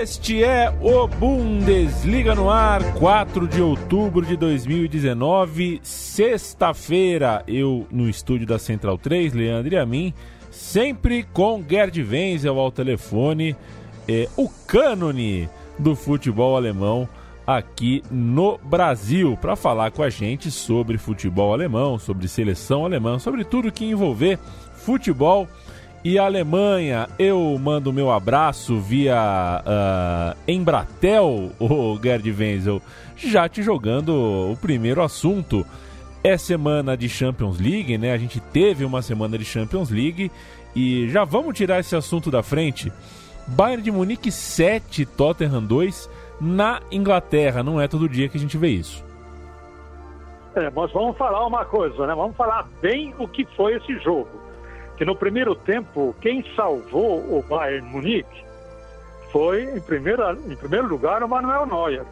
Este é o Bundesliga no ar, 4 de outubro de 2019, sexta-feira. Eu no estúdio da Central 3, Leandro e a mim, sempre com Gerd Wenzel ao telefone, é, o cânone do futebol alemão aqui no Brasil, para falar com a gente sobre futebol alemão, sobre seleção alemã, sobre tudo que envolver futebol alemão e Alemanha. Eu mando meu abraço via uh, Embratel, o Gerd Wenzel, já te jogando o primeiro assunto. É semana de Champions League, né? A gente teve uma semana de Champions League e já vamos tirar esse assunto da frente. Bayern de Munique 7, Tottenham 2 na Inglaterra. Não é todo dia que a gente vê isso. É, mas vamos falar uma coisa, né? Vamos falar bem o que foi esse jogo que no primeiro tempo, quem salvou o Bayern Munique foi, em, primeira, em primeiro lugar, o Manuel Neuer.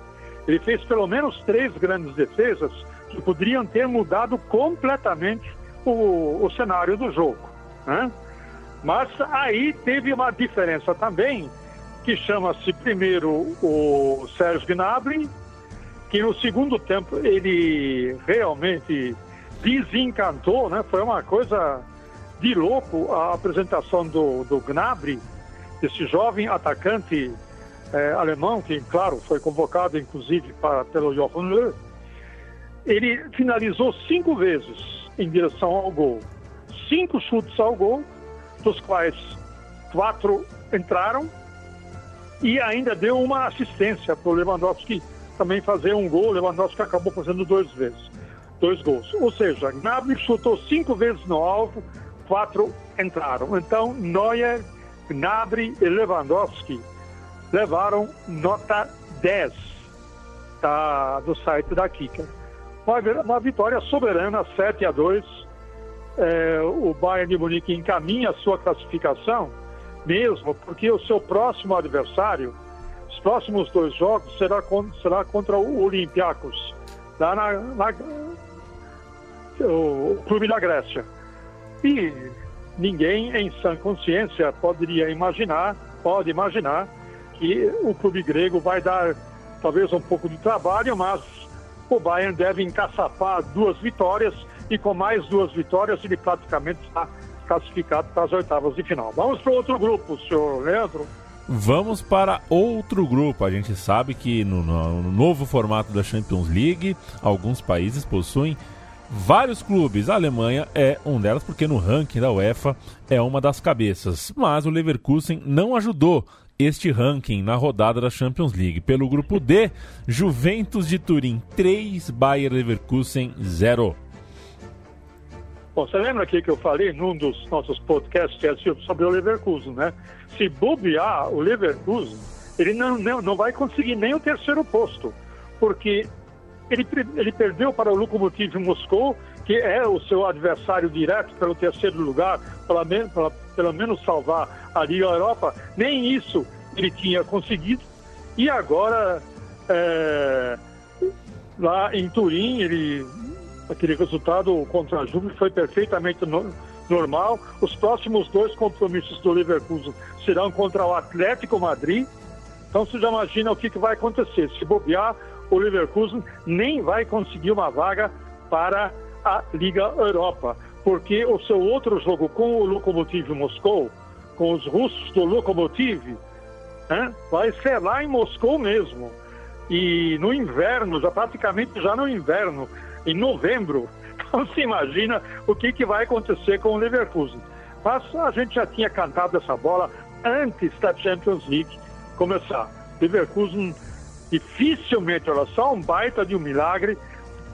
Ele fez pelo menos três grandes defesas que poderiam ter mudado completamente o, o cenário do jogo. Né? Mas aí teve uma diferença também, que chama-se primeiro o Sérgio Gnabry, que no segundo tempo ele realmente desencantou, né? Foi uma coisa de louco a apresentação do, do Gnabry, esse jovem atacante é, alemão, que, claro, foi convocado inclusive para, pelo Jochen Löw. Ele finalizou cinco vezes em direção ao gol. Cinco chutes ao gol, dos quais quatro entraram e ainda deu uma assistência para o Lewandowski também fazer um gol. Lewandowski acabou fazendo dois vezes, dois gols. Ou seja, Gnabry chutou cinco vezes no alvo, quatro entraram. Então, Neuer, Gnabry e Lewandowski levaram nota 10 da, do site da Kika. Uma, uma vitória soberana, 7 a 2. É, o Bayern de Munique encaminha a sua classificação, mesmo porque o seu próximo adversário, os próximos dois jogos, será, será contra o Olympiacos, lá na, na o clube da Grécia. E ninguém em sã consciência poderia imaginar, pode imaginar, que o clube grego vai dar talvez um pouco de trabalho, mas o Bayern deve encaçapar duas vitórias e com mais duas vitórias ele praticamente está classificado para as oitavas de final. Vamos para outro grupo, senhor Leandro. Vamos para outro grupo. A gente sabe que no, no novo formato da Champions League, alguns países possuem vários clubes. A Alemanha é um delas porque no ranking da UEFA é uma das cabeças. Mas o Leverkusen não ajudou este ranking na rodada da Champions League. Pelo grupo D, Juventus de Turim 3, Bayer Leverkusen 0. Bom, você lembra aqui que eu falei num dos nossos podcasts sobre o Leverkusen, né? Se bobear o Leverkusen, ele não, não, não vai conseguir nem o terceiro posto, porque ele, ele perdeu para o Lokomotiv Moscou, que é o seu adversário direto pelo terceiro lugar, para pelo menos salvar a Liga Europa. Nem isso ele tinha conseguido. E agora, é, lá em Turim, ele, aquele resultado contra a Juve foi perfeitamente no, normal. Os próximos dois compromissos do Leverkusen serão contra o Atlético Madrid. Então você já imagina o que, que vai acontecer. Se bobear, o Leverkusen nem vai conseguir uma vaga para a Liga Europa, porque o seu outro jogo com o Lokomotiv Moscou, com os russos do Lokomotiv, né, vai ser lá em Moscou mesmo. E no inverno, já praticamente já no inverno, em novembro, então se imagina o que, que vai acontecer com o Leverkusen. Mas a gente já tinha cantado essa bola antes da Champions League começar. Leverkusen dificilmente, olha só, um baita de um milagre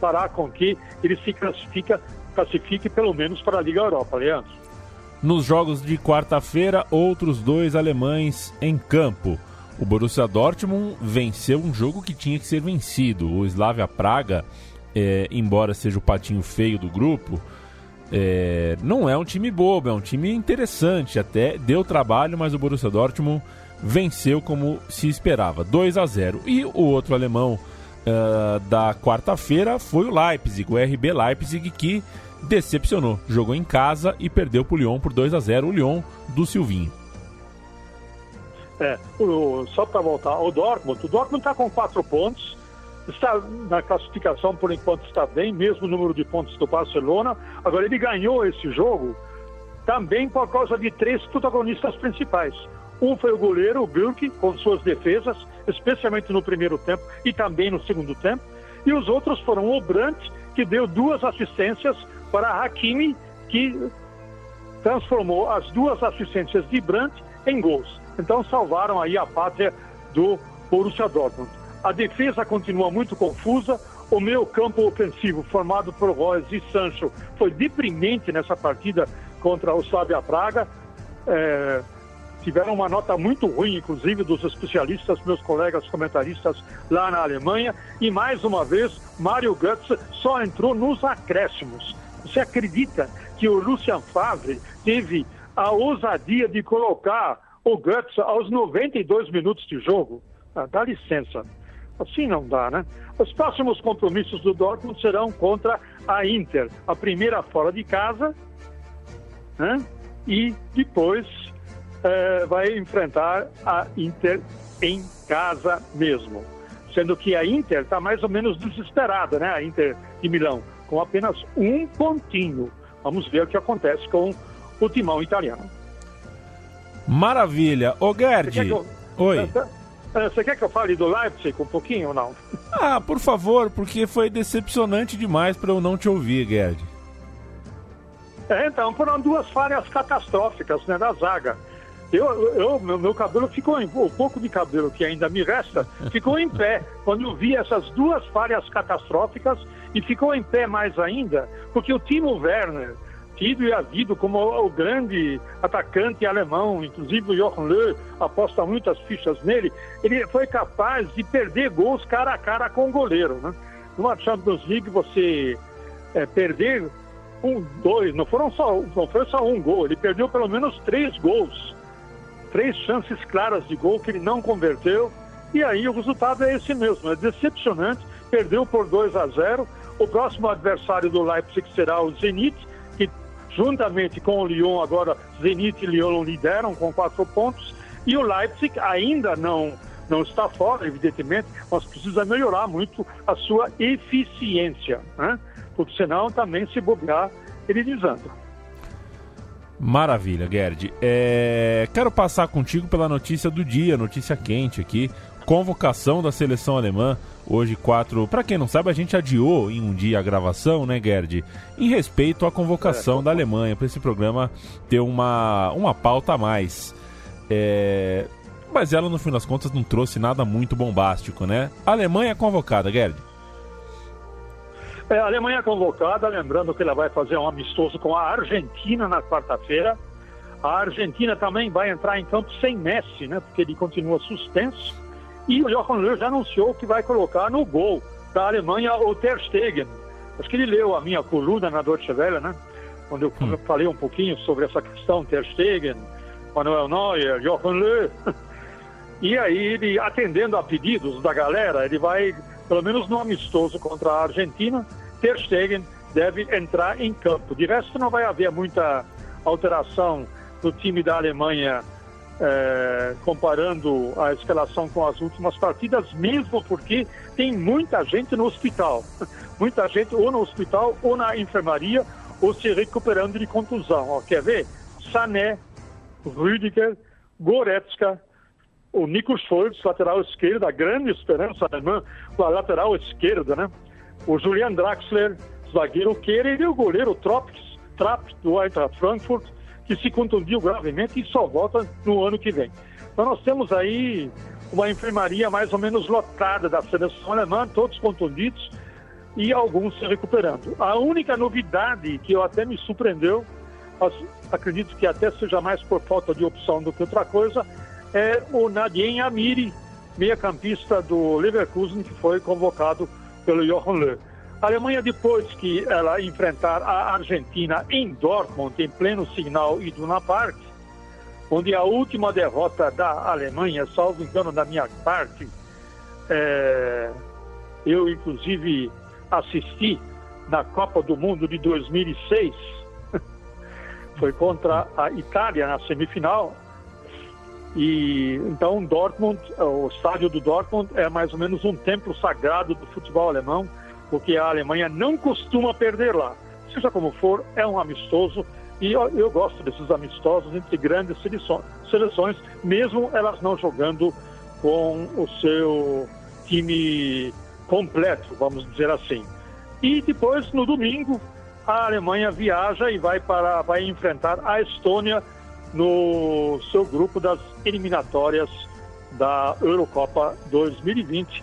fará com que ele se classifica, classifique pelo menos para a Liga Europa, Leandro. Nos jogos de quarta-feira, outros dois alemães em campo. O Borussia Dortmund venceu um jogo que tinha que ser vencido. O Slavia Praga, é, embora seja o patinho feio do grupo, é, não é um time bobo, é um time interessante. Até deu trabalho, mas o Borussia Dortmund venceu como se esperava, 2 a 0. E o outro alemão uh, da quarta-feira foi o Leipzig, o RB Leipzig, que decepcionou. Jogou em casa e perdeu para o Lyon por 2 a 0, o Lyon do Silvinho. É, o, só para voltar ao Dortmund, o Dortmund está com quatro pontos, está na classificação por enquanto está bem, mesmo o número de pontos do Barcelona. Agora ele ganhou esse jogo também por causa de três protagonistas principais. Um foi o goleiro, o Gürk, com suas defesas, especialmente no primeiro tempo e também no segundo tempo. E os outros foram o Brandt, que deu duas assistências para Hakimi, que transformou as duas assistências de Brandt em gols. Então salvaram aí a pátria do Borussia Dortmund. A defesa continua muito confusa. O meu campo ofensivo, formado por Royce e Sancho, foi deprimente nessa partida contra o Slavia Praga. É, tiveram uma nota muito ruim, inclusive dos especialistas, meus colegas comentaristas lá na Alemanha. E mais uma vez, Mário Götze só entrou nos acréscimos. Você acredita que o Lucian Favre teve a ousadia de colocar o Götze aos 92 minutos de jogo? Ah, dá licença. Assim não dá, né? Os próximos compromissos do Dortmund serão contra a Inter. A primeira fora de casa, né? E depois é, vai enfrentar a Inter em casa mesmo. Sendo que a Inter está mais ou menos desesperada, né? A Inter de Milão, com apenas um pontinho. Vamos ver o que acontece com o timão italiano. Maravilha. Ô, Gerd. Eu... Oi. Você quer que eu fale do Leipzig um pouquinho ou não? Ah, por favor, porque foi decepcionante demais para eu não te ouvir, Gerd. É, então, foram duas falhas catastróficas né, da zaga. Eu, eu, meu, meu cabelo ficou em, o pouco de cabelo que ainda me resta ficou em pé quando eu vi essas duas falhas catastróficas e ficou em pé mais ainda porque o Timo Werner tido e havido como o grande atacante alemão, inclusive o Jochen Löw aposta muitas fichas nele, ele foi capaz de perder gols cara a cara com o goleiro. Né? Numa Champions League você é, perder um, dois, não foram só, não foi só um gol, ele perdeu pelo menos três gols três chances claras de gol que ele não converteu. E aí o resultado é esse mesmo, é decepcionante. Perdeu por 2 a 0. O próximo adversário do Leipzig será o Zenit, que juntamente com o Lyon, agora Zenit e Lyon lideram com quatro pontos. E o Leipzig ainda não, não está fora, evidentemente, mas precisa melhorar muito a sua eficiência, né? porque senão também se bobear, ele desanda. Maravilha, Gerd. É... Quero passar contigo pela notícia do dia, notícia quente aqui. Convocação da seleção alemã. Hoje, quatro. Para quem não sabe, a gente adiou em um dia a gravação, né, Gerd? Em respeito à convocação é, da Alemanha, para esse programa ter uma, uma pauta a mais. É... Mas ela, no fim das contas, não trouxe nada muito bombástico, né? Alemanha convocada, Gerd. É, a Alemanha é convocada, lembrando que ela vai fazer um amistoso com a Argentina na quarta-feira. A Argentina também vai entrar em campo sem Messi, né? Porque ele continua suspenso. E o Jochen Löw já anunciou que vai colocar no gol da Alemanha o Ter Stegen. Acho que ele leu a minha coluna na Deutsche Welle, né? Quando eu hum. falei um pouquinho sobre essa questão Ter Stegen, Manuel Neuer, Jochen Löw. E aí ele, atendendo a pedidos da galera, ele vai, pelo menos no amistoso contra a Argentina, Ter Stegen deve entrar em campo. De resto, não vai haver muita alteração no time da Alemanha é, comparando a escalação com as últimas partidas, mesmo porque tem muita gente no hospital. Muita gente ou no hospital ou na enfermaria ou se recuperando de contusão. Ó, quer ver? Sané, Rüdiger, Goretzka, o Nico Schultz, lateral esquerdo, a grande esperança alemã, a lateral esquerda, né? o Julian Draxler, zagueiro Querer e o goleiro Trops, Trapp do Eintracht Frankfurt, que se contundiu gravemente e só volta no ano que vem. Então nós temos aí uma enfermaria mais ou menos lotada da seleção alemã, todos contundidos e alguns se recuperando. A única novidade que eu até me surpreendeu, acredito que até seja mais por falta de opção do que outra coisa, é o Nadien Amiri, meia-campista do Leverkusen, que foi convocado pelo Jochen Löw. A Alemanha, depois que ela enfrentar a Argentina em Dortmund, em pleno Signal Iduna Park, onde a última derrota da Alemanha, salvo engano da minha parte, é, eu inclusive assisti na Copa do Mundo de 2006, foi contra a Itália na semifinal. E então Dortmund, o estádio do Dortmund é mais ou menos um templo sagrado do futebol alemão, porque a Alemanha não costuma perder lá. Seja como for, é um amistoso e eu, eu gosto desses amistosos entre grandes seleções, mesmo elas não jogando com o seu time completo, vamos dizer assim. E depois, no domingo, a Alemanha viaja e vai para vai enfrentar a Estônia no seu grupo das eliminatórias da Eurocopa 2020.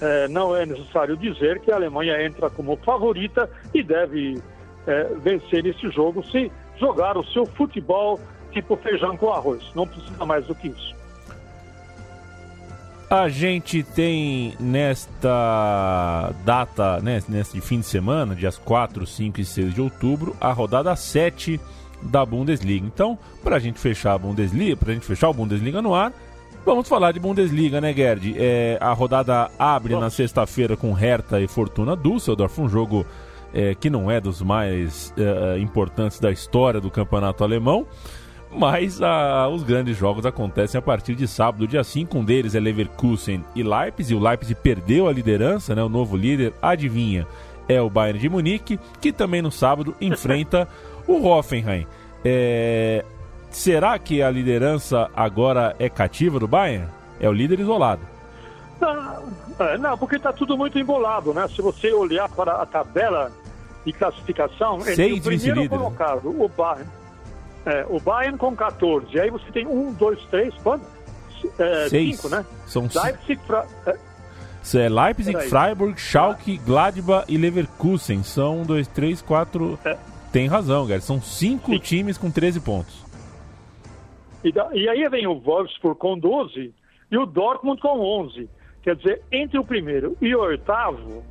É, não é necessário dizer que a Alemanha entra como favorita e deve é, vencer esse jogo se jogar o seu futebol tipo feijão com arroz. Não precisa mais do que isso. A gente tem nesta data, né, neste fim de semana, dias 4, 5 e 6 de outubro, a rodada 7 da Bundesliga. Então, para a gente fechar a Bundesliga, para a gente fechar o Bundesliga no ar, vamos falar de Bundesliga, né, Gerd? É, a rodada abre Bom. na sexta-feira com Hertha e Fortuna Düsseldorf, um jogo é, que não é dos mais é, importantes da história do campeonato alemão. Mas a, os grandes jogos acontecem a partir de sábado, dia 5. Um deles é Leverkusen e Leipzig. O Leipzig perdeu a liderança, né? O novo líder, adivinha, é o Bayern de Munique, que também no sábado enfrenta o Hoffenheim. É... Será que a liderança agora é cativa do Bayern? É o líder isolado. Não, é, não porque está tudo muito embolado, né? Se você olhar para a tabela de classificação, Seis o primeiro colocado, o Bayern, é, o Bayern com 14, aí você tem um, dois, três, quanto? É, Seis. Cinco, né? São Leipzig, Fra... é... é Leipzig, Freiburg, Schalke, Gladbach e Leverkusen. São um, dois, três, quatro... É. Tem razão, Gary. São cinco Sim. times com 13 pontos. E, da... e aí vem o Wolfsburg com 12 e o Dortmund com 11. Quer dizer, entre o primeiro e o oitavo,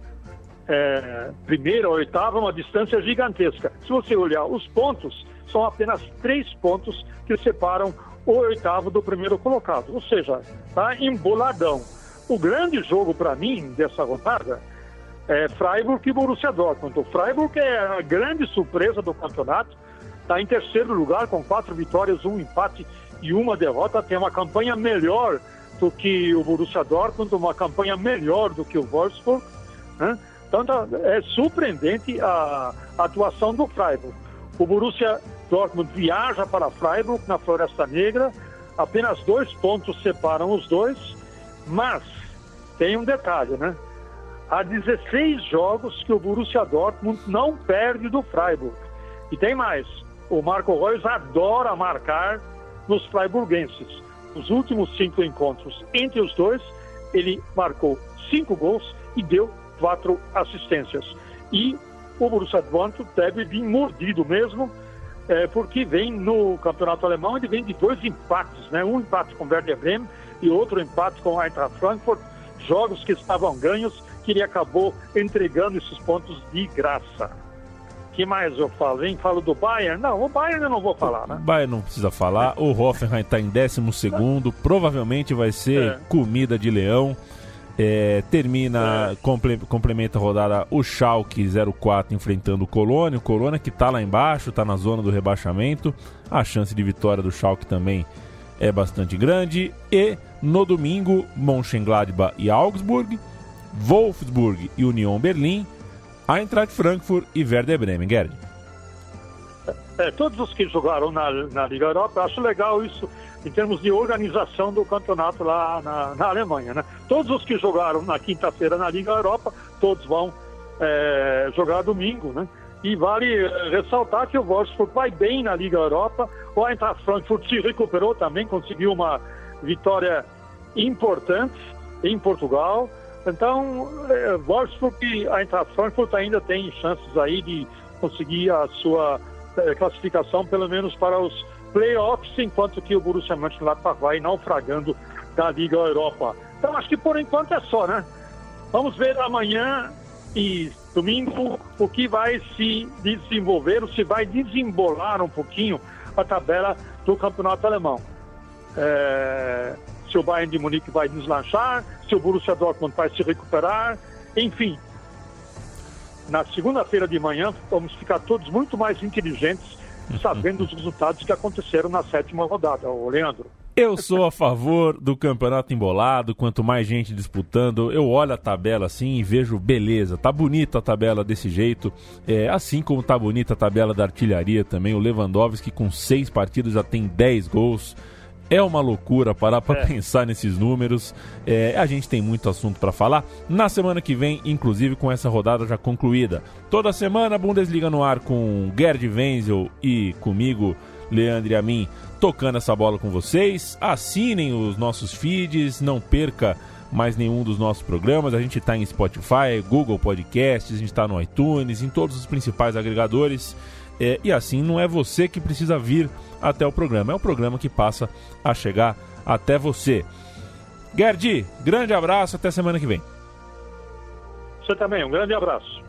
é, primeiro ou oitavo é uma distância gigantesca. Se você olhar os pontos, são apenas três pontos que separam o oitavo do primeiro colocado. Ou seja, está emboladão. O grande jogo para mim dessa rodada é Freiburg e Borussia Dortmund. O Freiburg é a grande surpresa do campeonato. Está em terceiro lugar com quatro vitórias, um empate e uma derrota. Tem uma campanha melhor do que o Borussia Dortmund, uma campanha melhor do que o Wolfsburg. Né? Então é surpreendente a, atuação do Freiburg. O Borussia Dortmund viaja para Freiburg, na Floresta Negra. Apenas dois pontos separam os dois, mas tem um detalhe, né? Há 16 jogos que o Borussia Dortmund não perde do Freiburg. E tem mais, o Marco Reus adora marcar nos freiburguenses. Nos últimos cinco encontros entre os dois, ele marcou cinco gols e deu quatro assistências. E o Borussia Dortmund deve vir mordido mesmo, é, porque vem no campeonato alemão, ele vem de dois empates, né? Um empate com Werder Bremen e outro empate com Eintracht Frankfurt, jogos que estavam ganhos, que ele acabou entregando esses pontos de graça. que mais eu falo, hein? Falo do Bayern? Não, o Bayern eu não vou falar, né? O Bayern não precisa falar. O Hoffenheim está em 12 segundo, provavelmente vai ser é. comida de leão. É, termina, é. comple, complementa a rodada o Schalke 04 enfrentando o Colônia. O Colônia que está lá embaixo, está na zona do rebaixamento. A chance de vitória do Schalke também é bastante grande. E no domingo, Mönchengladbach e Augsburg, Wolfsburg e Union Berlim, Eintracht Frankfurt e Werder Bremen. Gerd. É, todos os que jogaram na, na Liga Europa, acho legal isso em termos de organização do campeonato lá na, na Alemanha. Né? Todos os que jogaram na quinta-feira na Liga Europa, todos vão é, jogar domingo. Né? E vale é, ressaltar que o Wolfsburg vai bem na Liga Europa. O Eintracht Frankfurt se recuperou também, conseguiu uma vitória importante em Portugal. Então, é, Wolfsburg e Eintracht Frankfurt ainda têm chances aí de conseguir a sua é, classificação, pelo menos para os playoffs, enquanto que o Borussia Mönchengladbach vai naufragando da Liga Europa. Então acho que por enquanto é só, né? Vamos ver amanhã e domingo o que vai se desenvolver, se vai desembolar um pouquinho a tabela do campeonato alemão. É, se o Bayern de Munique vai deslanchar, se o Borussia Dortmund vai se recuperar, enfim. Na segunda-feira de manhã vamos ficar todos muito mais inteligentes sabendo os resultados que aconteceram na sétima rodada, o Leandro. Eu sou a favor do campeonato embolado, quanto mais gente disputando, eu olho a tabela assim e vejo beleza. Tá bonita a tabela desse jeito, é, assim como tá bonita a tabela da artilharia também. O Lewandowski com seis partidas já tem 10 gols. É uma loucura parar para é. pensar nesses números. É, a gente tem muito assunto para falar. Na semana que vem, inclusive com essa rodada já concluída. Toda semana, Bundesliga no ar com Gerd Wenzel e comigo, Leandro e a mim, tocando essa bola com vocês. Assinem os nossos feeds, não perca mais nenhum dos nossos programas. A gente está em Spotify, Google Podcasts, a gente está no iTunes, em todos os principais agregadores. É, e assim não é você que precisa vir até o programa, é o programa que passa a chegar até você. Gerdi, grande abraço, até semana que vem. Você também, um grande abraço.